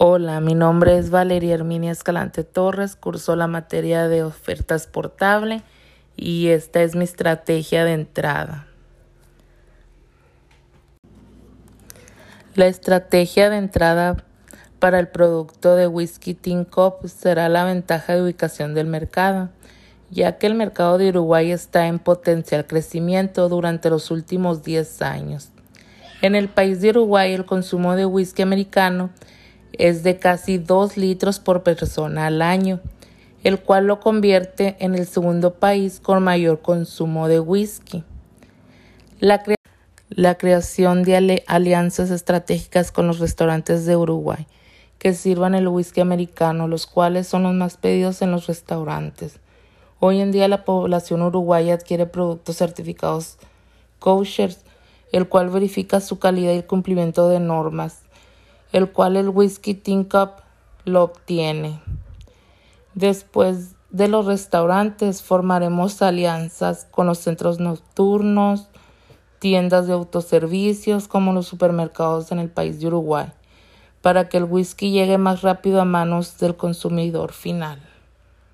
Hola, mi nombre es Valeria Herminia Escalante Torres, curso la materia de oferta exportable y esta es mi estrategia de entrada. La estrategia de entrada para el producto de Whisky Tin Cup será la ventaja de ubicación del mercado, ya que el mercado de Uruguay está en potencial crecimiento durante los últimos 10 años. En el país de Uruguay el consumo de whisky americano es de casi 2 litros por persona al año, el cual lo convierte en el segundo país con mayor consumo de whisky. La, creación de alianzas estratégicas con los restaurantes de Uruguay que sirvan el whisky americano, los cuales son los más pedidos en los restaurantes. Hoy en día la población uruguaya adquiere productos certificados kosher, el cual verifica su calidad y el cumplimiento de normas el cual el Whisky Tin Cup lo obtiene. Después de los restaurantes formaremos alianzas con los centros nocturnos, tiendas de autoservicios como los supermercados en el país de Uruguay, para que el whisky llegue más rápido a manos del consumidor final.